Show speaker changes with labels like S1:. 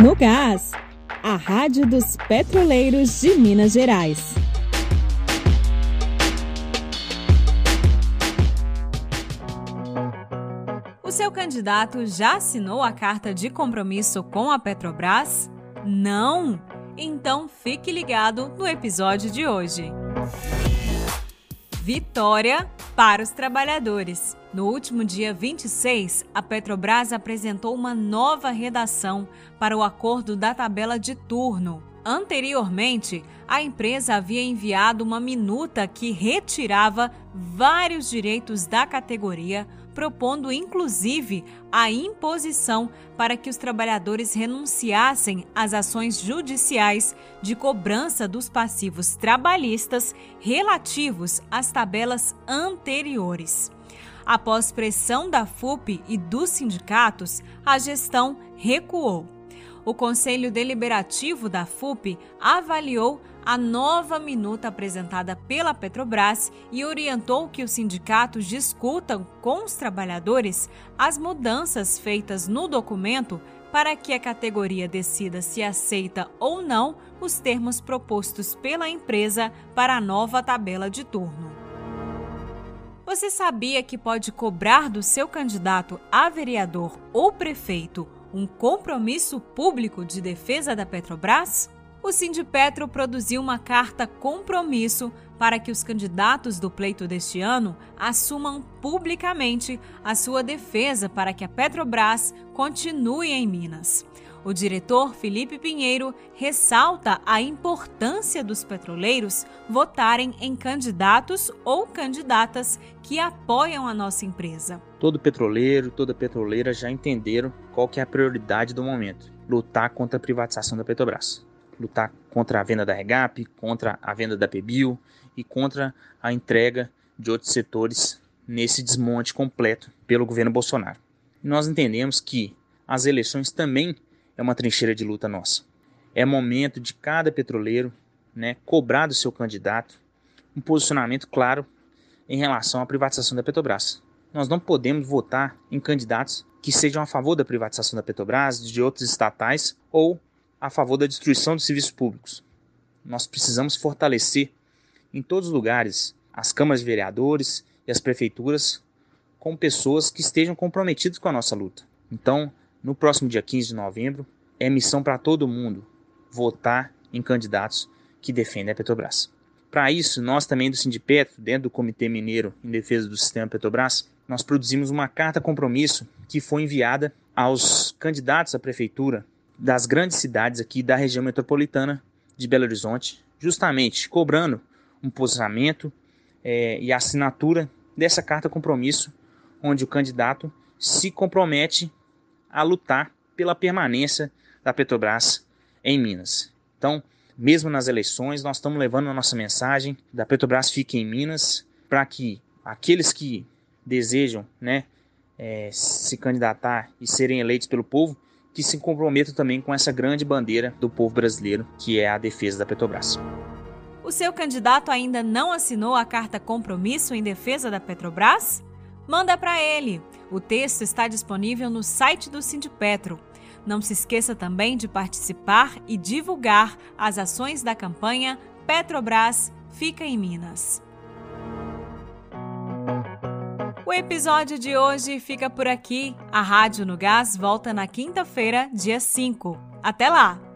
S1: No Gás, a Rádio dos Petroleiros de Minas Gerais. O seu candidato já assinou a carta de compromisso com a Petrobras? Não? Então fique ligado no episódio de hoje. Vitória para os trabalhadores. No último dia 26, a Petrobras apresentou uma nova redação para o acordo da tabela de turno. Anteriormente, a empresa havia enviado uma minuta que retirava vários direitos da categoria propondo inclusive a imposição para que os trabalhadores renunciassem às ações judiciais de cobrança dos passivos trabalhistas relativos às tabelas anteriores. Após pressão da FUP e dos sindicatos, a gestão recuou. O Conselho Deliberativo da FUP avaliou a nova minuta apresentada pela Petrobras e orientou que os sindicatos discutam com os trabalhadores as mudanças feitas no documento para que a categoria decida se aceita ou não os termos propostos pela empresa para a nova tabela de turno. Você sabia que pode cobrar do seu candidato a vereador ou prefeito um compromisso público de defesa da Petrobras? o Sindipetro produziu uma carta compromisso para que os candidatos do pleito deste ano assumam publicamente a sua defesa para que a Petrobras continue em Minas. O diretor Felipe Pinheiro ressalta a importância dos petroleiros votarem em candidatos ou candidatas que apoiam a nossa empresa.
S2: Todo petroleiro, toda petroleira já entenderam qual que é a prioridade do momento: lutar contra a privatização da Petrobras lutar contra a venda da Regap, contra a venda da Pebil e contra a entrega de outros setores nesse desmonte completo pelo governo Bolsonaro. Nós entendemos que as eleições também é uma trincheira de luta nossa. É momento de cada petroleiro né, cobrar do seu candidato um posicionamento claro em relação à privatização da Petrobras. Nós não podemos votar em candidatos que sejam a favor da privatização da Petrobras, de outros estatais ou a favor da destruição de serviços públicos. Nós precisamos fortalecer em todos os lugares as câmaras de vereadores e as prefeituras com pessoas que estejam comprometidas com a nossa luta. Então, no próximo dia 15 de novembro, é missão para todo mundo votar em candidatos que defendem a Petrobras. Para isso, nós também do Sindipetro, dentro do Comitê Mineiro em Defesa do Sistema Petrobras, nós produzimos uma carta compromisso que foi enviada aos candidatos à prefeitura das grandes cidades aqui da região metropolitana de Belo Horizonte, justamente cobrando um posicionamento é, e assinatura dessa carta compromisso, onde o candidato se compromete a lutar pela permanência da Petrobras em Minas. Então, mesmo nas eleições, nós estamos levando a nossa mensagem da Petrobras fique em Minas para que aqueles que desejam né, é, se candidatar e serem eleitos pelo povo que se comprometam também com essa grande bandeira do povo brasileiro, que é a defesa da Petrobras.
S1: O seu candidato ainda não assinou a carta compromisso em defesa da Petrobras? Manda para ele. O texto está disponível no site do Sindipetro. Não se esqueça também de participar e divulgar as ações da campanha Petrobras Fica em Minas. O episódio de hoje fica por aqui. A Rádio no Gás volta na quinta-feira, dia 5. Até lá!